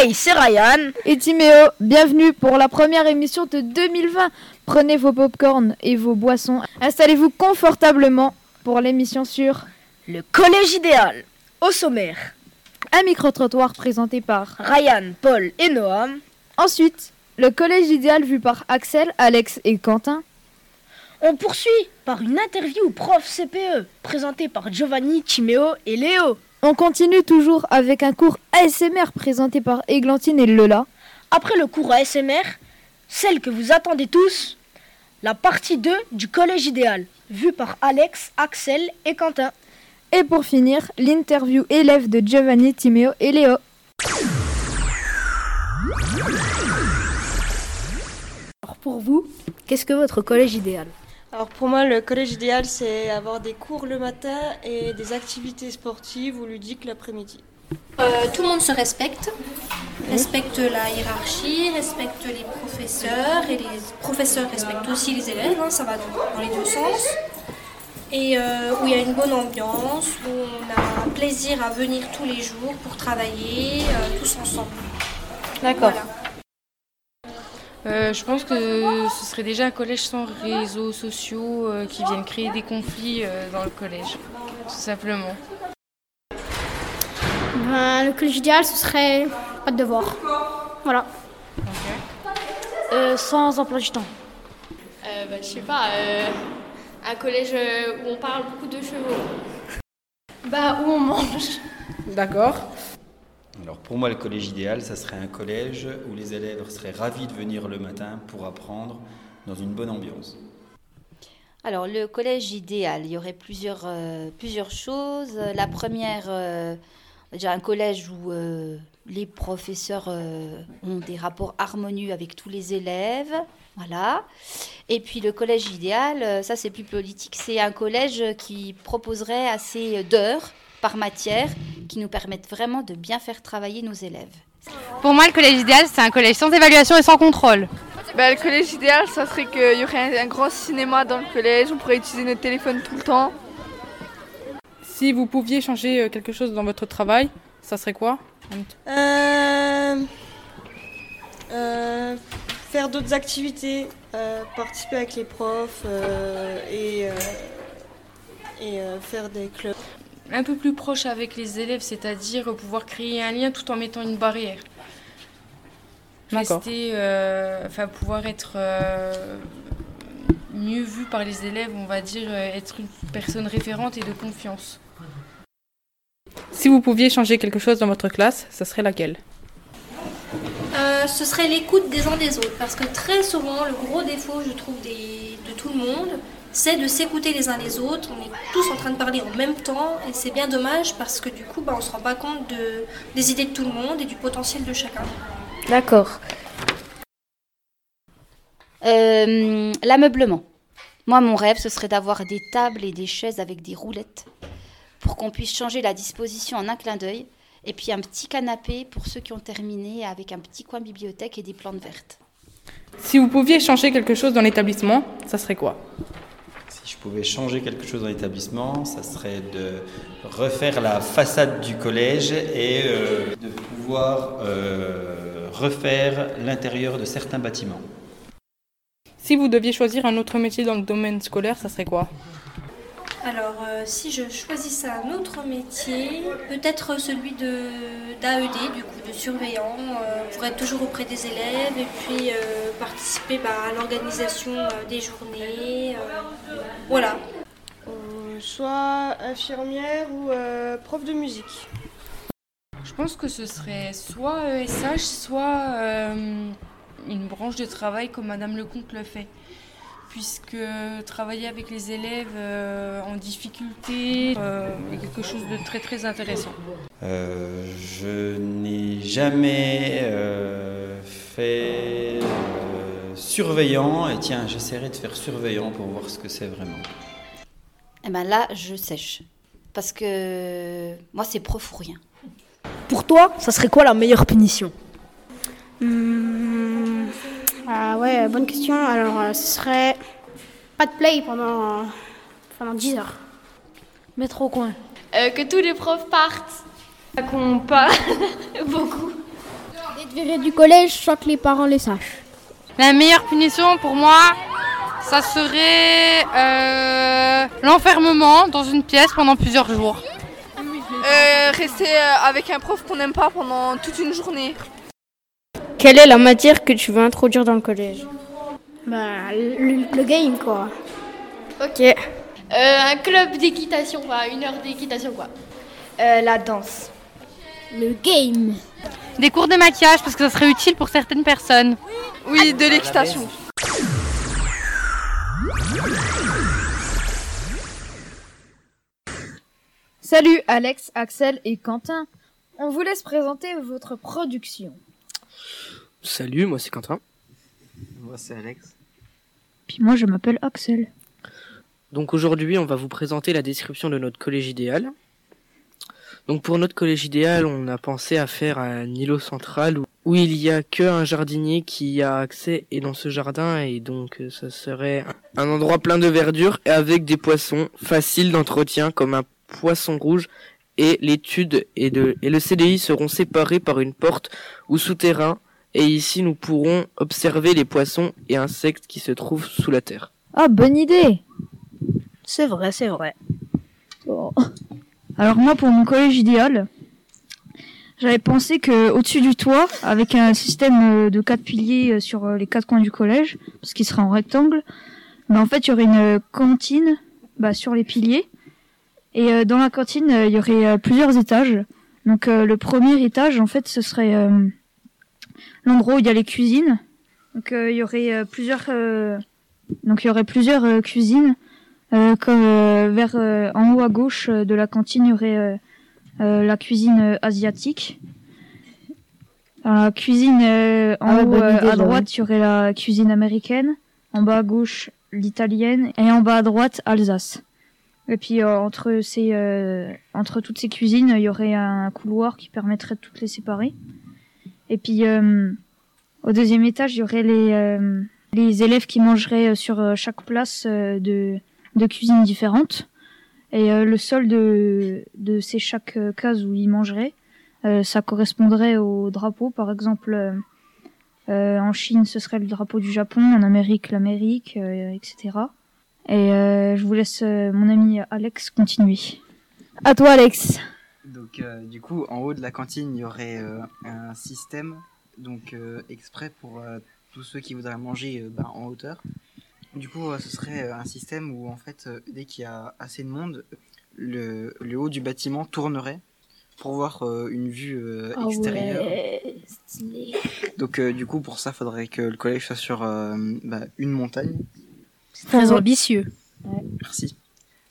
Hey, c'est Ryan et Timéo. Bienvenue pour la première émission de 2020. Prenez vos popcorns et vos boissons. Installez-vous confortablement pour l'émission sur le collège idéal. Au sommaire, un micro-trottoir présenté par Ryan, Paul et Noam. Ensuite, le collège idéal vu par Axel, Alex et Quentin. On poursuit par une interview prof CPE présentée par Giovanni, Timéo et Léo. On continue toujours avec un cours ASMR présenté par Églantine et Lola. Après le cours ASMR, celle que vous attendez tous, la partie 2 du collège idéal, vue par Alex, Axel et Quentin. Et pour finir, l'interview élève de Giovanni, Timéo et Léo. Alors pour vous, qu'est-ce que votre collège idéal? Alors pour moi, le collège idéal, c'est avoir des cours le matin et des activités sportives ou ludiques l'après-midi. Euh, tout le monde se respecte, respecte la hiérarchie, respecte les professeurs et les professeurs respectent aussi les élèves, hein, ça va dans, les deux sens. Et euh, où il y a une bonne ambiance, où on a plaisir à venir tous les jours pour travailler euh, tous ensemble. D'accord. Euh, je pense que ce serait déjà un collège sans réseaux sociaux euh, qui viennent créer des conflits euh, dans le collège, tout simplement. Ben, le collège idéal, ce serait pas de devoir. Voilà. sans emploi du temps. Ben, je sais pas, un collège où on parle beaucoup de chevaux. Bah, où on mange. D'accord. Alors pour moi, le collège idéal, ça serait un collège où les élèves seraient ravis de venir le matin pour apprendre dans une bonne ambiance. Alors le collège idéal, il y aurait plusieurs, euh, plusieurs choses. La première, euh, déjà un collège où euh, les professeurs ont des rapports harmonieux avec tous les élèves. Voilà. Et puis le collège idéal, ça c'est plus politique, c'est un collège qui proposerait assez d'heures par matière qui nous permettent vraiment de bien faire travailler nos élèves. Pour moi, le collège idéal, c'est un collège sans évaluation et sans contrôle. Bah, le collège idéal, ça serait qu'il y aurait un, grand cinéma dans le collège, on pourrait utiliser notre téléphone tout le temps. Si vous pouviez changer euh, quelque chose dans votre travail, ça serait quoi euh, euh, Faire d'autres activités, participer avec les profs et, et faire des clubs un peu plus proche avec les élèves, c'est-à-dire pouvoir créer un lien tout en mettant une barrière. Rester, euh, enfin pouvoir être euh, mieux vu par les élèves, on va dire euh, être une personne référente et de confiance. Si vous pouviez changer quelque chose dans votre classe, ça serait laquelle? Ce serait l'écoute des uns des autres, parce que très souvent, le gros défaut, je trouve, de tout le monde, c'est de s'écouter les uns les autres. On est tous en train de parler en même temps et c'est bien dommage parce que du coup, bah, on ne se rend pas compte de, des idées de tout le monde et du potentiel de chacun. D'accord. Euh, l'ameublement. Moi, mon rêve, ce serait d'avoir des tables et des chaises avec des roulettes pour qu'on puisse changer la disposition en un clin d'œil. Et puis un petit canapé pour ceux qui ont terminé avec un petit coin bibliothèque et des plantes vertes. Si vous pouviez changer quelque chose dans l'établissement, ça serait quoi? Si je pouvais changer quelque chose dans l'établissement, ça serait de refaire la façade du collège et euh, de pouvoir euh, refaire l'intérieur de certains bâtiments. Si vous deviez choisir un autre métier dans le domaine scolaire, ça serait quoi? Alors, euh, si je choisissais un autre métier, peut-être celui d'AED, du coup, de surveillant, euh, pour être toujours auprès des élèves et puis euh, participer bah, à l'organisation des journées. voilà. soit infirmière ou prof de musique. Je pense que ce serait soit ESH, soit une branche de travail comme Madame Lecomte le fait puisque travailler avec les élèves euh, en difficulté euh, est quelque chose de très très intéressant. Euh, je n'ai jamais fait surveillant et tiens, j'essaierai de faire surveillant pour voir ce que c'est vraiment. Eh bien là, je sèche. Parce que moi, c'est prof ou rien. Pour toi, ça serait quoi la meilleure punition? Hmm. Ah ouais, bonne question. Alors, euh, ce serait pas de play pendant, pendant 10 heures. Mettre au coin. Euh, que tous les profs partent. Qu'on parle beaucoup. Virer du collège sans que les parents les sachent. La meilleure punition pour moi, ça serait euh, l'enfermement dans une pièce pendant plusieurs jours. Euh, rester avec un prof qu'on n'aime pas pendant toute une journée. Quelle est la matière que tu veux introduire dans le collège Bah, le, le game, quoi. Ok. Euh, un club d'équitation, quoi, une heure d'équitation, quoi. Euh, la danse. Le game. Des cours de maquillage parce que ça serait utile pour certaines personnes. Oui, de l'équitation. Salut Alex, Axel et Quentin. On vous laisse présenter votre production. Salut, moi c'est Quentin. Moi c'est Alex. Puis moi je m'appelle Axel. Donc aujourd'hui, on va vous présenter la description de notre collège idéal. Donc pour notre collège idéal, on a pensé à faire un îlot central où, où il y a que un jardinier qui a accès et dans ce jardin et donc euh, ça serait un endroit plein de verdure et avec des poissons faciles d'entretien comme un poisson rouge et l'étude et, de, et le CDI seront séparés par une porte ou souterrain et ici nous pourrons observer les poissons et insectes qui se trouvent sous la terre. Ah, bonne idée C'est vrai, c'est vrai. Bon. Alors moi, pour mon collège idéal, j'avais pensé que au-dessus du toit, avec un système euh, de quatre piliers euh, sur euh, les quatre coins du collège, parce qu'il sera en rectangle, bah, en fait, il y aurait une cantine bah, sur les piliers. Et euh, dans la cantine, euh, il y aurait euh, plusieurs étages. Donc euh, le premier étage, en fait, ce serait euh, l'endroit où il y a les cuisines. Donc euh, il y aurait euh, plusieurs, euh, donc il y aurait plusieurs cuisines. Euh, comme euh, vers euh, en haut à gauche de la cantine, il y aurait euh, euh, la cuisine asiatique. La cuisine euh, en Ah haut euh, à droite, il y aurait la cuisine américaine. En bas à gauche, l'italienne. Et en bas à droite, Alsace. Et puis euh, entre ces euh, entre toutes ces cuisines, il y aurait un couloir qui permettrait de toutes les séparer. Et puis euh, au deuxième étage, il y aurait les euh, les élèves qui mangeraient euh, sur chaque place de de cuisines différentes. Et le sol de de ces chaque case où ils mangeraient, ça correspondrait au drapeau. Par exemple, en Chine, ce serait le drapeau du Japon, en Amérique, l'Amérique, etc. Et euh, je vous laisse euh, mon ami Alex continuer. À toi, Alex. Donc euh, du coup, en haut de la cantine, il y aurait un système donc exprès pour tous ceux qui voudraient manger bah, en hauteur. Du coup, ce serait un système où en fait, dès qu'il y a assez de monde, le, le haut du bâtiment tournerait pour voir euh, une vue euh, Ah extérieure. ouais. Donc euh, du coup, pour ça, faudrait que le collège soit sur bah, une montagne. C'est très ambitieux. Merci.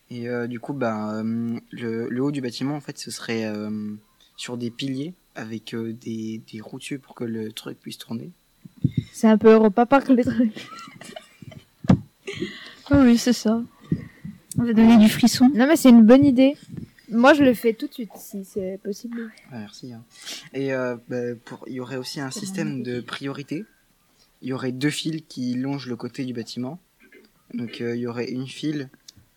Et euh, du coup, bah, euh, le, le haut du bâtiment, en fait, ce serait euh, sur des piliers avec euh, des, des routiers pour que le truc puisse tourner. C'est un peu Europa Park les trucs. Ah oui, c'est ça. On va donner du frisson. Non mais c'est une bonne idée. Moi je le fais tout de suite si c'est possible. Ah, merci. hein. Et euh, bah, pour, il y aurait aussi un système de priorité. Il y aurait deux fils qui longent le côté du bâtiment. Donc euh, il y aurait une file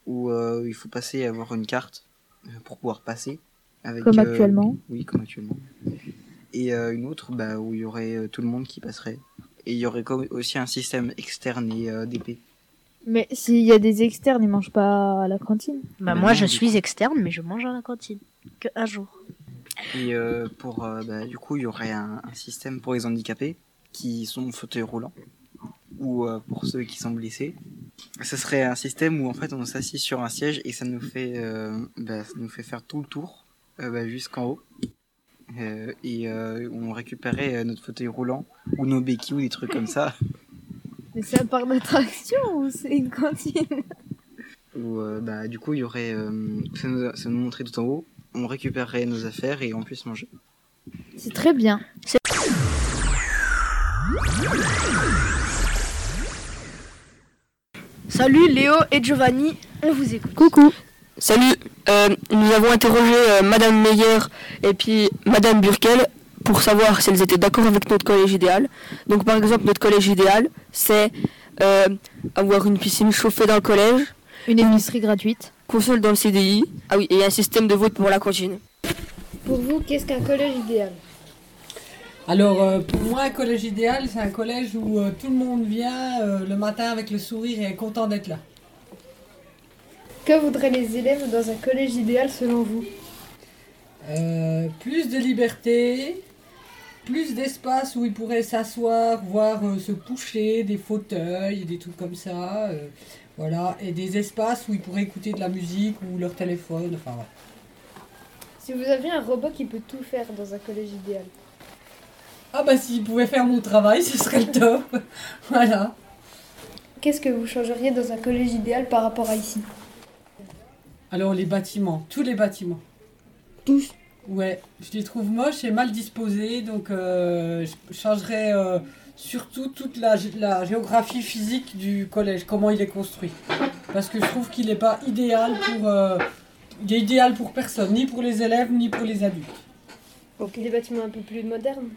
où euh, il faut passer et avoir une carte euh, pour pouvoir passer. Avec, Comme euh, actuellement. Oui, comme actuellement. Et euh, une autre bah, où il y aurait euh, tout le monde qui passerait. Et il y aurait comme- aussi un système externe et euh, d'épée. Mais s'il y a des externes, ils mangent pas à la cantine. Bah, Bah moi, non, je suis externe, mais je mange à la cantine. Que un jour. Et euh, pour, euh, bah, du coup, il y aurait un, un système pour les handicapés qui sont fauteuil roulant ou euh, pour ceux qui sont blessés. Ce serait un système où en fait on s'assit sur un siège et ça nous fait, euh, bah, ça nous fait faire tout le tour euh, bah, jusqu'en haut. Euh, et on récupérait notre fauteuil roulant ou nos béquilles ou des trucs comme ça. Mais c'est un parc d'attraction ou c'est une cantine? Euh, bah, du coup il y aurait, ça, nous, ça nous montrait tout en haut. On récupérerait nos affaires et on puisse manger. C'est très bien. Salut Léo et Giovanni, on vous écoute. Coucou. Salut. Euh, nous avons interrogé euh, Madame Meyer et puis Madame Burkel pour savoir si elles étaient d'accord avec notre collège idéal. Donc par exemple, notre collège idéal, c'est euh, avoir une piscine chauffée dans le collège, une épicerie gratuite, console dans le CDI, ah oui, et un système de vote pour la cantine. Pour vous, qu'est-ce qu'un collège idéal? Alors, euh, pour moi, un collège idéal, c'est un collège où euh, tout le monde vient euh, le matin avec le sourire et est content d'être là. Que voudraient les élèves dans un collège idéal selon vous? Plus de liberté, plus d'espace où ils pourraient s'asseoir, voire se coucher, des fauteuils, des trucs comme ça. voilà, et des espaces où ils pourraient écouter de la musique ou leur téléphone. Enfin, voilà. Si vous aviez un robot qui peut tout faire dans un collège idéal Ah bah s'ils pouvaient faire mon travail, ce serait le top. voilà. Qu'est-ce que vous changeriez dans un collège idéal par rapport à ici? Alors les bâtiments, tous les bâtiments. Tous? Ouais, je les trouve moches et mal disposés, donc euh, je changerais euh, surtout toute la, gé- la géographie physique du collège, comment il est construit. Parce que je trouve qu'il n'est pas idéal pour... euh, il est idéal pour personne, ni pour les élèves, ni pour les adultes. Donc des bâtiments un peu plus modernes?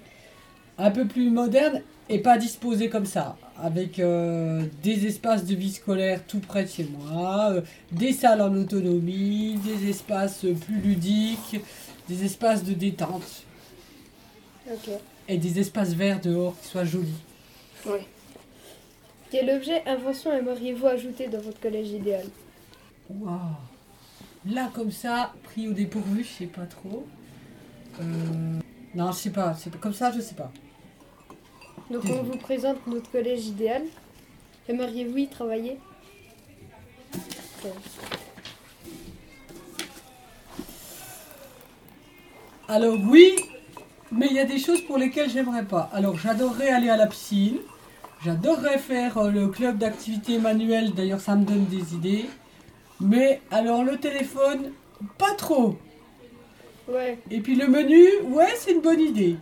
Un peu plus moderne et pas disposé comme ça, avec euh, des espaces de vie scolaire tout près de chez moi, euh, des salles en autonomie, des espaces plus ludiques, des espaces de détente Ok. et des espaces verts dehors qui soient jolis. Oui. Quel objet, invention aimeriez-vous ajouter dans votre collège idéal? Waouh Là, comme ça, pris au dépourvu, je sais pas trop. Euh, Non, je sais pas, c'est pas- comme ça, je sais pas. Donc on vous présente notre collège idéal. Aimeriez-vous y travailler? Alors oui, mais il y a des choses pour lesquelles j'aimerais pas. Alors j'adorerais aller à la piscine, j'adorerais faire euh, le club d'activité manuelle, d'ailleurs ça me donne des idées. Mais alors le téléphone, pas trop. Ouais. Et puis le menu, ouais, c'est une bonne idée.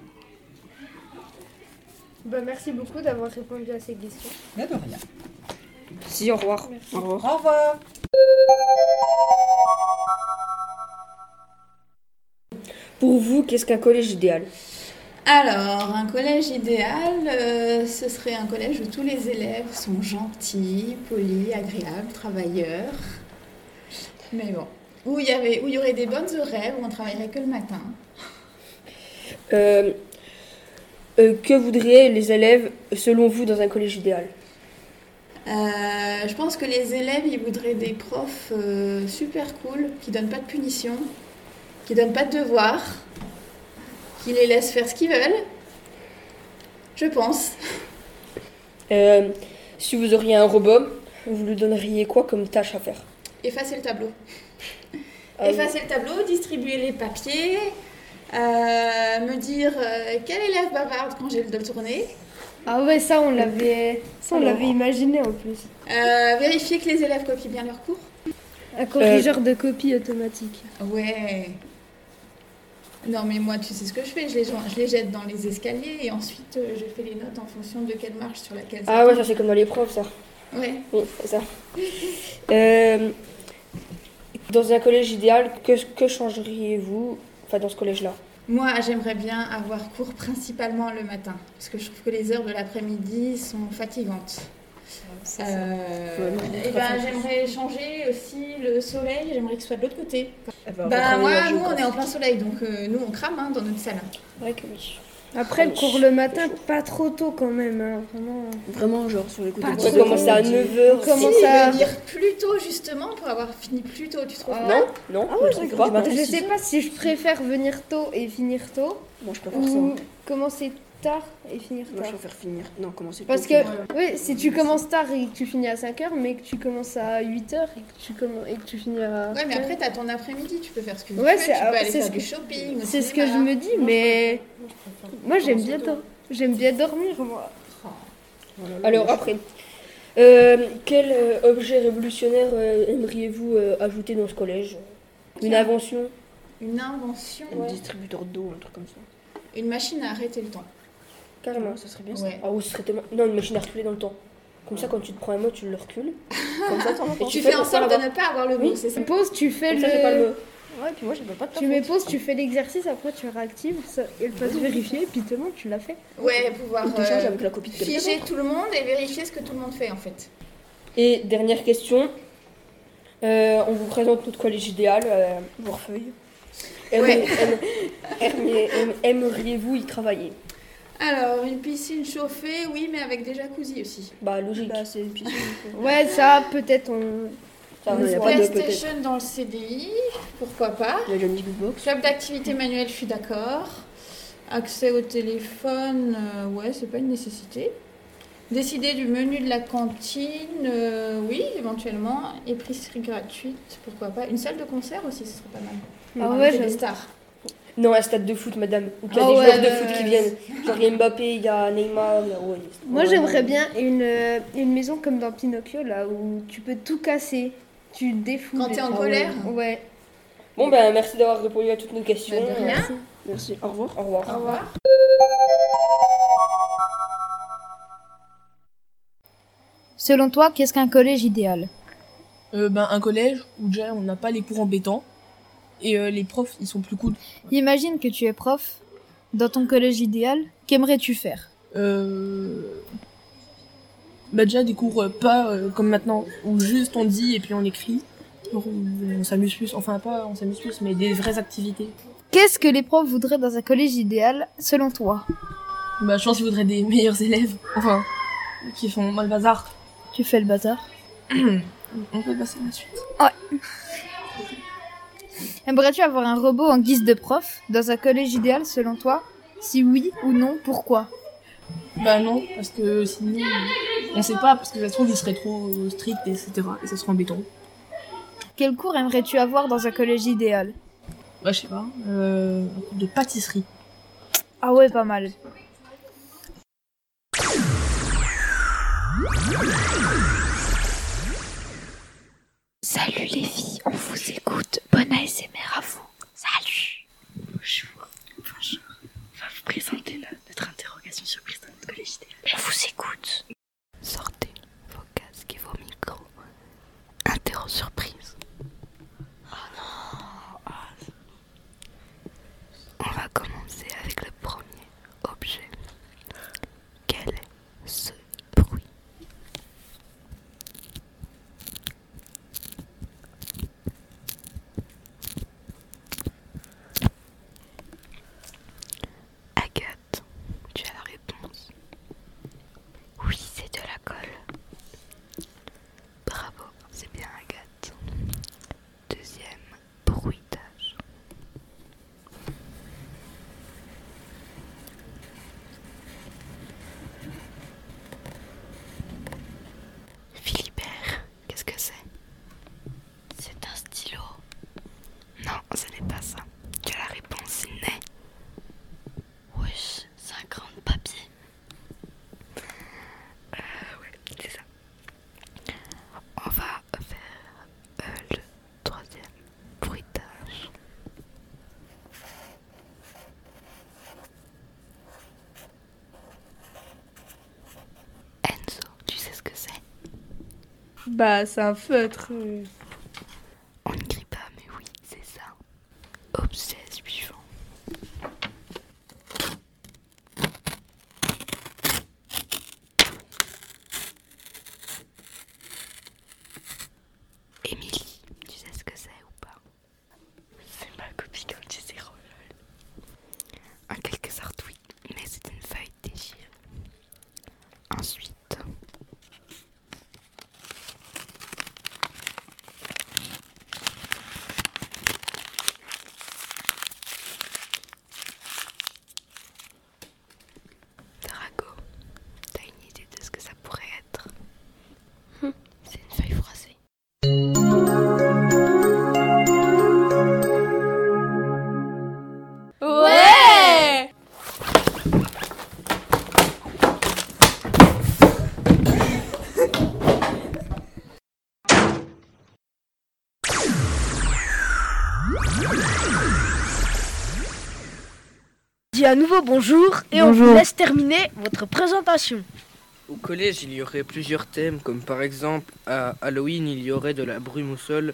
Bah, merci beaucoup d'avoir répondu à ces questions. Là de rien. Si, au revoir. Merci. Au revoir. Au revoir. Pour vous, qu'est-ce qu'un collège idéal? Alors, un collège idéal, euh, ce serait un collège où tous les élèves sont gentils, polis, agréables, travailleurs. Mais bon, où il y, avait, où il y aurait des bonnes horaires, où on travaillerait que le matin. Euh, euh, Que voudraient les élèves, selon vous, dans un collège idéal? Euh, je pense que les élèves, ils voudraient des profs euh, super cool, qui donnent pas de punition, qui donnent pas de devoirs, qui les laissent faire ce qu'ils veulent. Je pense. Si vous auriez un robot, vous lui donneriez quoi comme tâche à faire? Effacer le tableau. Effacer le tableau, distribuer les papiers, me dire euh, quel élève bavarde quand j'ai le dos tourné. Ah ouais, ça on l'avait, ça on Alors. l'avait imaginé en plus. Euh, vérifier que les élèves copient bien leurs cours. Un corrigeur de copie automatique. Ouais. Non mais moi tu sais ce que je fais, je les, je les jette dans les escaliers et ensuite euh, je fais les notes en fonction de quelle marche sur laquelle Ah ouais, ça c'est comme dans les profs, ça. Ouais. Oui, c'est ça. Euh, dans un collège idéal, que, que changeriez-vous? Enfin, dans ce collège-là Moi, j'aimerais bien avoir cours principalement le matin, parce que je trouve que les heures de l'après-midi sont fatigantes. Euh, et très ben, fatigant. j'aimerais changer aussi le soleil, j'aimerais qu'il soit de l'autre côté. ben, Bah, reprenez moi, nous, on est en plein soleil, donc euh, nous, on crame hein, dans notre salle. Ouais que oui. Après, le cours le matin, pas trop tôt quand même. hein, Vraiment. Vraiment, genre, sur les coups Pas de. On commence à 9h. On commence Si, à- venir plus tôt, justement, pour avoir fini plus tôt, tu trouves Non, non, Ah je ouais, d'accord. pas. Je sais pas si je préfère venir tôt et finir tôt. Moi, je préfère ou ça. commencer tard et finir Moi, tard. je préfère finir. Non, commencer Parce que, oui, si tu commences tard et que tu finis à 5h, mais que tu commences à 8h et que tu, commen- et que tu finis à. Ouais, mais après, t'as ton après-midi, tu peux faire ce que tu Ouais, veux, tu c'est peux aller faire ce du que- shopping. C'est ce que je me dis, mais moi j'aime bien dor- J'aime bien dormir, moi. Alors, après. Euh, quel euh, objet révolutionnaire euh, aimeriez-vous ajouter dans ce collège? Une invention? Une invention, Un ouais. distributeur d'eau, un truc comme ça. Une machine à arrêter le temps. Carrément, ça serait bien ça. Ouais. Ah oui, ce serait tellement. Non, une machine à reculer dans le temps. Comme ça, quand tu te prends un mot, tu le recules. Comme ça, t'en Et tu fais en sorte de ne pas avoir le mot, c'est ça Tu poses, tu fais Comme le. ça, j'ai pas le mot. Ouais, puis moi j'ai pas de Tu mets pause, tu fais l'exercice, après tu réactives, ça, et le passe vérifier, puis tout le monde tu l'as fait. Ouais, pouvoir Ou euh, avec la copie de figer tout le monde et vérifier ce que tout le monde fait en fait. Et dernière question. Euh, on vous présente notre collège idéal, euh. Ouais. Aimeriez-vous y travailler? Alors, une piscine chauffée, oui, mais avec des jacuzzi aussi. Bah, logique. c'est une piscine. ouais, ça, peut-être on. Une PlayStation dans le CDI, pourquoi pas. Club d'activité manuelle, je suis d'accord. Accès au téléphone, euh, ouais, c'est pas une nécessité. Décider du menu de la cantine, euh, oui, éventuellement. Épicerie gratuite, pourquoi pas. Une salle de concert aussi, ce serait pas mal. Ah ouais, des stars. Non, un stade de foot, madame. Où il y a Ah des ouais, joueurs de foot qui viennent. Genre, il y a Mbappé, il y a Neymar. il y a- ouais, Moi, ouais, j'aimerais bien une, euh, une maison comme dans Pinocchio, là, où tu peux tout casser. Tu défoules. Quand t'es en Ah ouais. colère Ouais. Bon, ben, merci d'avoir répondu à toutes nos questions. Bah, de rien. Merci. Merci. Au revoir. Au revoir. Au revoir. Selon toi, qu'est-ce qu'un collège idéal? Euh, ben, un collège où déjà on n'a pas les cours embêtants et euh, les profs ils sont plus cool. Imagine que tu es prof. Dans ton collège idéal, qu'aimerais-tu faire? Euh... Bah déjà des cours euh, pas euh, comme maintenant où juste on dit et puis on écrit. On s'amuse plus, enfin pas on s'amuse plus mais des vraies activités. Qu'est-ce que les profs voudraient dans un collège idéal, selon toi? Bah je pense qu'il faudrait des meilleurs élèves, enfin qui font mal bazar. Tu fais le bâtard on peut passer à la suite. Ouais. Aimerais-tu avoir un robot en guise de prof dans un collège idéal, selon toi? Si oui ou non, pourquoi? Bah non, parce que sinon on sait pas, parce que ça se trouve il serait trop strict, etc. Et ça serait embêtant. Quel cours aimerais-tu avoir dans un collège idéal? Bah je sais pas, euh, un cours de pâtisserie. Ah ouais, pas mal. Salut les filles, on vous écoute. Bonne ASMR à vous. Salut. Bonjour. Bonjour. On va vous présenter no- notre interrogation surprise dans notre collège. On vous écoute. Sortez vos casques et vos micros. Interro surprise. Oh non. Ah. On va commencer avec le premier objet. Quel est ce bruit Agathe, tu as la réponse. Oui, c'est de la colle. Bravo, c'est bien Agathe. Deuxième bruitage. Philibert, qu'est-ce que c'est C'est un stylo. Non, ce n'est pas ça. Tu as la réponse innée. Wesh, c'est un grand papier. Euh, ouais, c'est ça. On va faire euh, le troisième bruitage. Enzo, tu sais ce que c'est Bah, c'est un feutre. À nouveau bonjour et on vous laisse terminer votre présentation. Au collège, il y aurait plusieurs thèmes, comme par exemple à Halloween, il y aurait de la brume au sol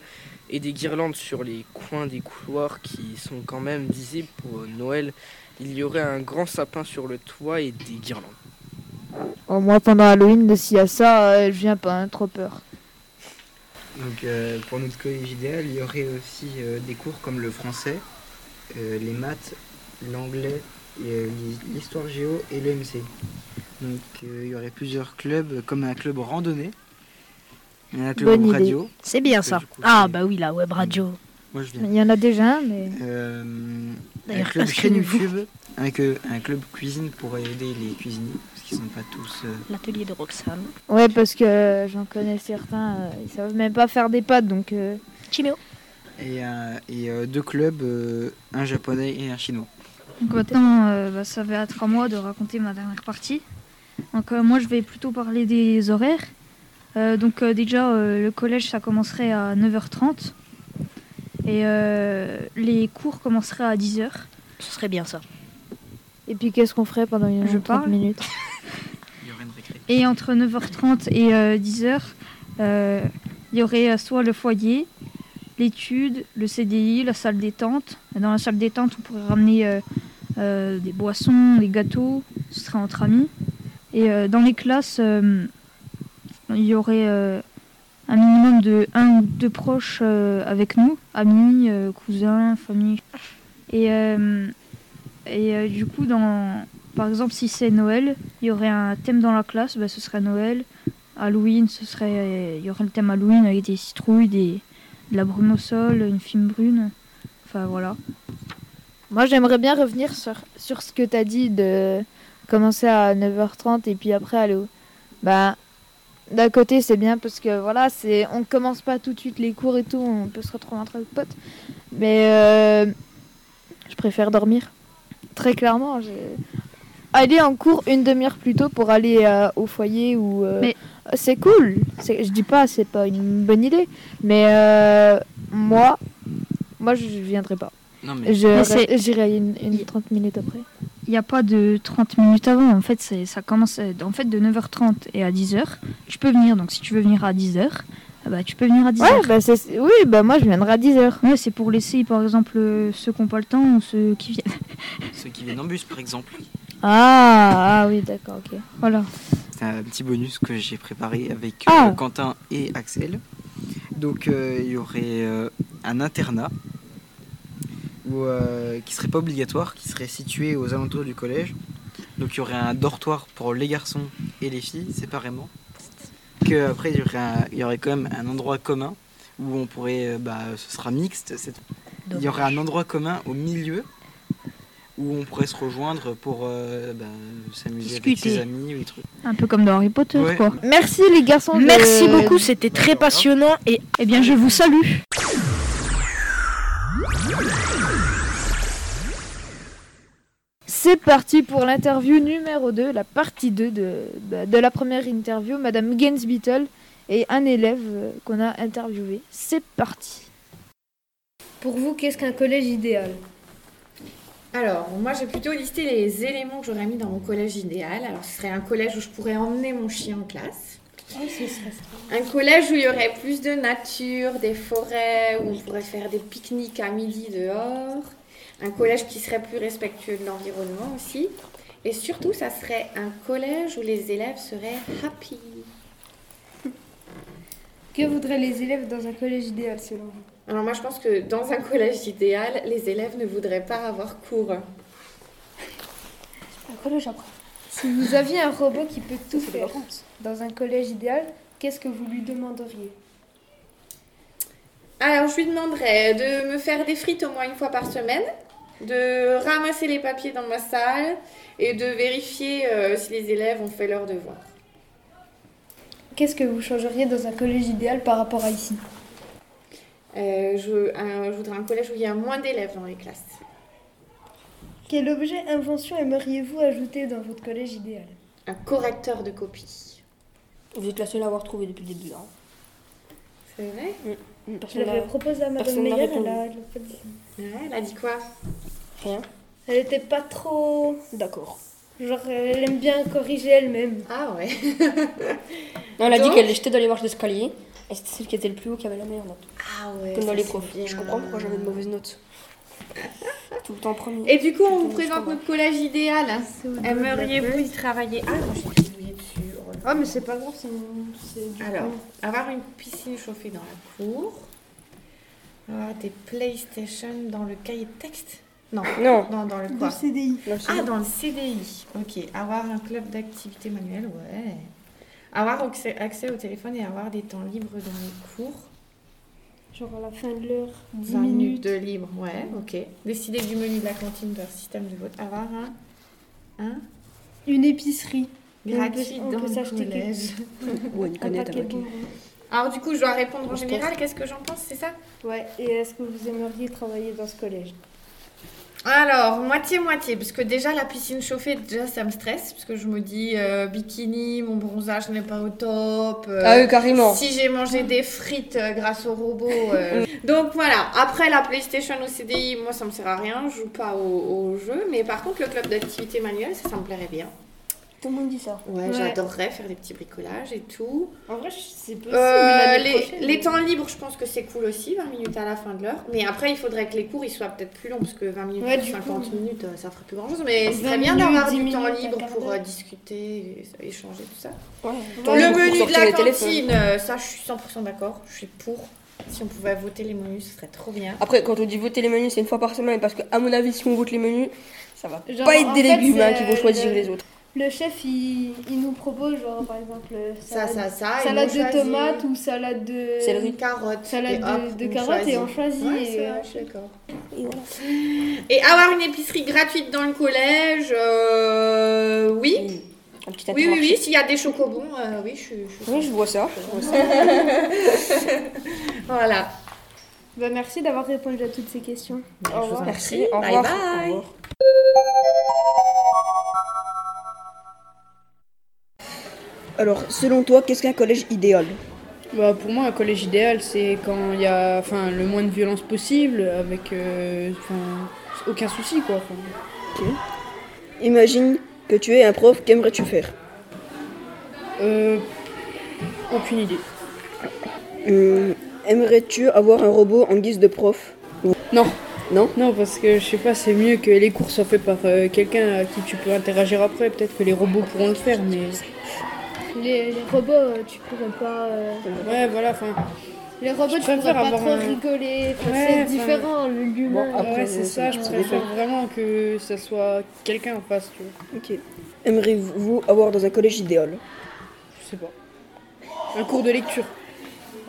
et des guirlandes sur les coins des couloirs qui sont quand même visibles pour Noël. Il y aurait un grand sapin sur le toit et des guirlandes. Oh, moi, pendant Halloween, s'il y a ça, euh, je viens pas, hein, trop peur. Donc euh, pour notre collège idéal, il y aurait aussi euh, des cours comme le français, euh, les maths, l'anglais l'histoire géo et l'EMC. Donc euh, il y aurait plusieurs clubs, comme un club randonnée, et un club Bonne idée. radio. C'est bien ça. Ah bah oui, la web radio. Moi je viens. Il y en a déjà un, mais. Euh, un club chaîne. YouTube avec euh, un club cuisine pour aider les cuisiniers parce qu'ils sont pas tous. euh, L'atelier de Roxane. Ouais, parce que j'en connais certains, euh, ils savent même pas faire des pâtes, donc. Euh... Chiméo. et euh, deux clubs, euh, un japonais et un chinois. Donc maintenant, euh, bah, ça va être à moi de raconter ma dernière partie. Donc euh, moi, je vais plutôt parler des horaires. Euh, donc euh, déjà, euh, le collège, ça commencerait à 9h30. Et euh, les cours commenceraient à 10h. Ce serait bien ça. Et puis qu'est-ce qu'on ferait pendant une Je 30 parle. minutes? Il y aurait une récré. Et entre 9h30 et euh, 10h, euh, il y aurait soit le foyer, l'étude, le CDI, la salle détente. Dans la salle détente, on pourrait ramener euh, des boissons, des gâteaux, ce serait entre amis. Et euh, dans les classes, euh, il y aurait un minimum de un ou deux proches avec nous, amis, cousins, famille. Et, et du coup, dans, par exemple, si c'est Noël, il y aurait un thème dans la classe, bah, ce serait Noël. Halloween, ce serait, il y aurait le thème Halloween avec des citrouilles, des, de la brume au sol, une fime brune. Enfin voilà. Moi, j'aimerais bien revenir sur, sur ce que tu as dit de commencer à 9h30 et puis après aller au. Bah, d'un côté, c'est bien parce que voilà, c'est on ne commence pas tout de suite les cours et tout, on peut se retrouver entre potes. Mais euh, je préfère dormir. Très clairement, aller en cours une demi-heure plus tôt pour aller euh, au foyer ou Mais- c'est cool. Je dis pas c'est pas une bonne idée, mais euh, moi, moi je viendrai pas. Non, mais- J'irai une, une 30 minutes après. Il n'y a pas de 30 minutes avant. En fait, ça commence euh, en fait de 9h30 et à 10h. Tu peux venir. Donc, si tu veux venir à 10h, ah bah, tu peux venir à 10h. Ouais, bah oui, bah moi je viendrai à 10h. Ouais, c'est pour laisser, par exemple, euh, ceux qui n'ont pas le temps ou ceux qui viennent. Ceux qui viennent en bus, par exemple. Ah, ah oui, d'accord, ok. Voilà. C'est un petit bonus que j'ai préparé avec euh, Ah. Quentin et Axel. Donc euh, il y aurait euh, un internat où, euh, qui serait pas obligatoire, qui serait situé aux alentours du collège. Donc il y aurait un dortoir pour les garçons et les filles séparément. Que après il y aurait, un- il y aurait quand même un endroit commun où on pourrait, euh, bah, ce sera mixte. cette- Il y aurait un endroit commun au milieu où on pourrait se rejoindre pour euh, bah, s'amuser avec ses amis ou des trucs. Un peu comme dans Harry Potter, Ouais. quoi. Merci les garçons. de- Merci beaucoup, c'était très passionnant et eh bien je vous salue. C'est parti pour l'interview numéro 2, la partie 2 de, de la première interview, Madame Gainsbeatle et un élève euh, qu'on a interviewé. C'est parti. Pour vous, qu'est-ce qu'un collège idéal? Alors, moi j'ai plutôt listé les éléments que j'aurais mis dans mon collège idéal. Alors, ce serait un collège où je pourrais emmener mon chien en classe. Un collège où il y aurait plus de nature, des forêts, où on pourrait faire des pique-niques à midi dehors. Un collège qui serait plus respectueux de l'environnement aussi. Et surtout, ça serait un collège où les élèves seraient happy. Que voudraient les élèves dans un collège idéal selon vous? Alors moi, je pense que dans un collège idéal, les élèves ne voudraient pas avoir cours. Un collège après. Si vous aviez un robot qui peut tout faire dans un collège idéal, qu'est-ce que vous lui demanderiez? Alors, je lui demanderais de me faire des frites au moins une fois par semaine, de ramasser les papiers dans ma salle et de vérifier euh, si les élèves ont fait leurs devoirs. Qu'est-ce que vous changeriez dans un collège idéal par rapport à ici? Euh, je, un- je voudrais un collège où il y a moins d'élèves dans les classes. Quel objet invention aimeriez-vous ajouter dans votre collège idéal? Un correcteur de copie. Vous êtes la seule à avoir trouvé depuis le début. Hein. C'est vrai Mm. Je l'avais proposé à Madame Meyer, elle elle a pas dit. Ouais, elle a dit quoi Rien. Elle était pas trop d'accord. Genre, elle aime bien corriger elle-même. Ah ouais. Non, elle a dit qu'elle jetait dans les marches d'escalier et c'était celle qui était le plus haut qui avait la meilleure note. Ah ouais. Comme dans les c'est profs. bien. Je comprends pourquoi j'avais de mauvaises notes. Tout le temps premier. Et du coup, on vous présente notre collège idéal. Aimeriez-vous y travailler? Ah, moi Ah, mais c'est pas grave, c'est Alors, coup. avoir une piscine chauffée dans la cour. Avoir des PlayStation dans le cahier de texte? Non. Non. Dans, dans le Dans quoi? le CDI. Ah, dans le CDI. Ok. Avoir un club d'activité manuelle, ouais. Avoir accès, au téléphone et avoir des temps libres dans les cours. Genre à la fin de l'heure, 10 20 minutes minutes. de libre, ouais, ok. Décider du menu de la cantine de leur système de vote. Avoir un, un Une épicerie. Gratuit On peut- on dans le collège. quelque- Ouais, une avec-. Alors du coup, je dois répondre en général. Qu'est-ce que j'en pense, c'est ça? Ouais, et est-ce que vous aimeriez travailler dans ce collège? Alors, moitié-moitié, parce que déjà la piscine chauffée, déjà ça me stresse, parce que je me dis euh, bikini, mon bronzage n'est pas au top. euh, Ah oui, carrément. Si j'ai mangé des frites euh, grâce au robot. euh. Donc voilà, après la PlayStation au CDI, moi ça me sert à rien, je joue pas au, au jeu, mais par contre le club d'activité manuelle, ça, ça me plairait bien. Tout le monde dit ça. Ouais, j'adorerais faire des petits bricolages et tout. En vrai, c'est possible. Euh, les, prochaine, les temps libres, je pense que c'est cool aussi, 20 minutes à la fin de l'heure. Mais après, il faudrait que les cours ils soient peut-être plus longs, parce que 20 minutes, Ouais, ou du 50 coup. minutes, euh, ça ferait plus grand chose. Mais c'est 20 très bien d'avoir 10 du temps libre pour euh, discuter, et échanger, tout ça. Ouais, Le menu de la cantine, euh, ça, je suis 100% d'accord. Je suis pour. Si on pouvait voter les menus, ce serait trop bien. Après, quand on dit voter les menus, c'est une fois par semaine parce que, à mon avis, si on vote les menus, ça va Genre, pas être des fait, légumes hein, qui vont choisir le- les autres. Le chef, il, il nous propose, genre, par exemple, salade, ça, ça, et salade on de tomates ou salade de Céleri, carottes. salade et hop, de, de carottes et on choisit. Ouais, et, c'est vrai, euh, je suis d'accord. Et avoir une épicerie gratuite dans le collège, euh, oui. Un petit Oui, oui, oui, s'il y a des chocobons, euh, oui, je suis. Oui, je vois ça. je vois ça. voilà. Bah, merci d'avoir répondu à toutes ces questions. Au revoir. Merci, au Bye revoir. bye. Au revoir. Alors, selon toi, qu'est-ce qu'un collège idéal Bah, pour moi, un collège idéal, c'est quand il y a enfin, le moins de violence possible, avec euh, aucun souci, quoi. Imagine que tu es un prof, qu'aimerais-tu faire Euh, aucune idée. Hum, Aimerais-tu avoir un robot en guise de prof Non. Non Non, parce que je sais pas, c'est mieux que les cours soient faits par euh, quelqu'un à qui tu peux interagir après. Peut-être que les robots pourront le faire, mais. Les, les robots, euh, tu pourrais pas. euh, Ouais, voilà, enfin. Les robots, Je tu pourrais pas trop un- rigoler. Enfin, Ouais, c'est différent, l'humain. ouais, c'est ça, je préfère vraiment que ça soit quelqu'un en face, tu vois. Ok. Aimeriez-vous avoir dans un collège idéal? Je sais pas. Un cours de lecture.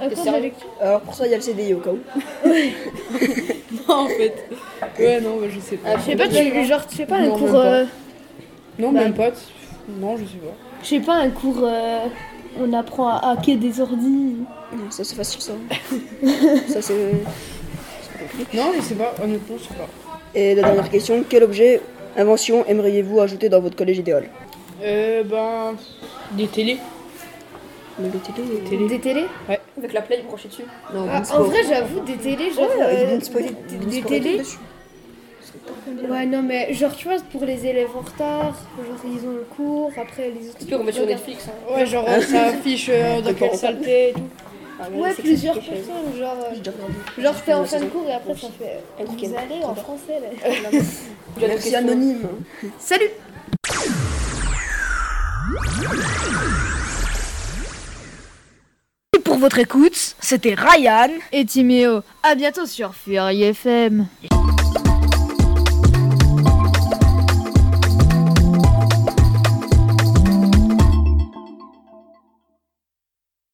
Un cours de lecture. Alors pour ça, il y a le CDI au cas où. Non, en fait. Ouais, non, bah, je sais pas. Je sais pas, tu, genre, tu fais pas un Non, cours. euh, Non, bah, même pas. Non, je sais pas. Je sais pas, un cours. euh, on apprend à hacker des ordi. Non, ça c'est facile ça. ça c'est. Non, je sais pas, honnêtement, je sais pas. Et la dernière question, quel objet, invention aimeriez-vous ajouter dans votre collège idéal? Euh, ben. Des télés. Mais des télés Des télés. Des télés? Ouais. Avec la play branchée dessus? Non, Ah, en vrai, j'avoue, des télés, genre. Ouais, euh, des, des- des télés? Ouais, non, mais genre, tu vois, pour les élèves en retard, genre, ils ont le cours, après les autres. Tu peux remettre sur. Netflix. hein. Ouais, genre, ça affiche euh, dans D'accord, quelle et tout. Ah, Ouais, plusieurs personnes, genre. euh. Genre, t'es en fin de cours et après, ça fait. Ok. Vous allez en français, là. Merci anonyme. Salut Pour votre écoute, c'était Ryan Et Timéo. À bientôt sur Fury FM.